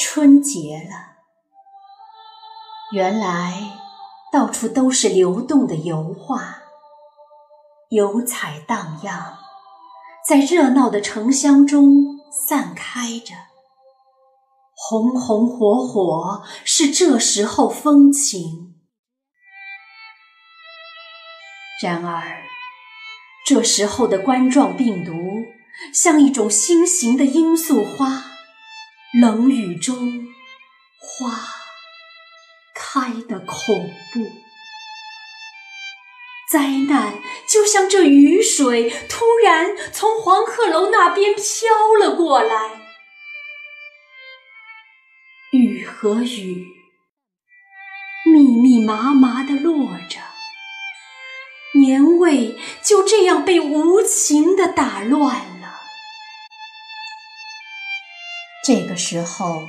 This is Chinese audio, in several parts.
春节了，原来到处都是流动的油画，油彩荡漾，在热闹的城乡中散开着。红红火火是这时候风情。然而，这时候的冠状病毒像一种新型的罂粟花。冷雨中，花开得恐怖。灾难就像这雨水突然从黄鹤楼那边飘了过来，雨和雨密密麻麻地落着，年味就这样被无情地打乱了。这个时候，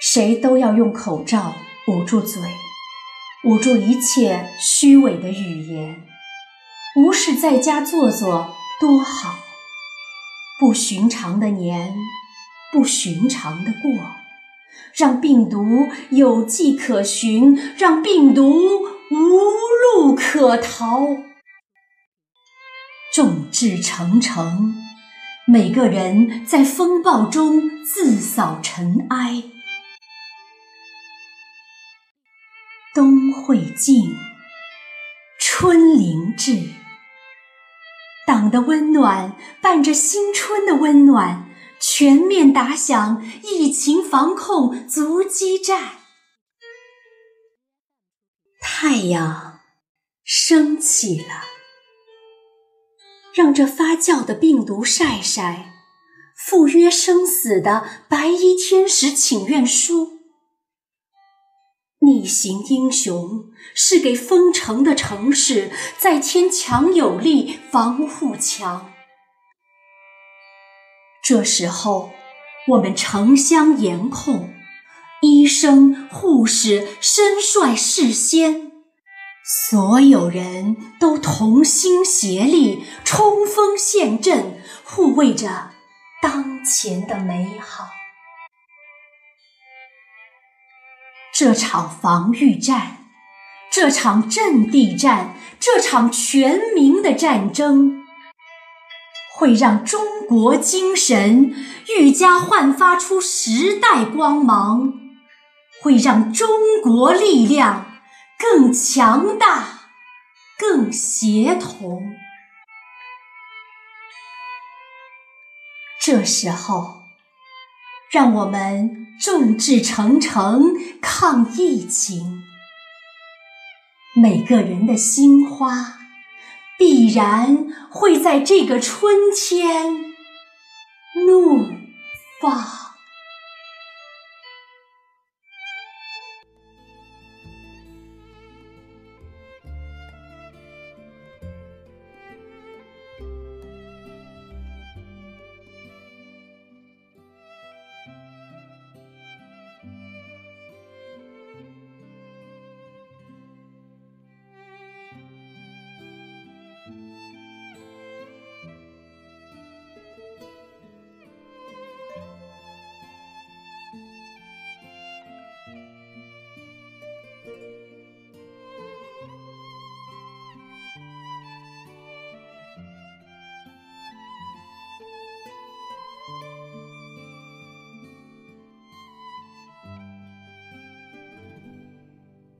谁都要用口罩捂住嘴，捂住一切虚伪的语言，无事在家坐坐多好。不寻常的年，不寻常的过，让病毒有迹可循，让病毒无路可逃。众志成城。每个人在风暴中自扫尘埃。冬会尽，春临至。党的温暖伴着新春的温暖，全面打响疫情防控阻击战。太阳升起了。让这发酵的病毒晒晒，赴约生死的白衣天使请愿书。逆行英雄是给封城的城市再添强有力防护墙。这时候，我们城乡严控，医生护士身率事先。所有人都同心协力，冲锋陷阵，护卫着当前的美好。这场防御战，这场阵地战，这场全民的战争，会让中国精神愈加焕发出时代光芒，会让中国力量。更强大，更协同。这时候，让我们众志成城抗疫情。每个人的心花，必然会在这个春天怒放。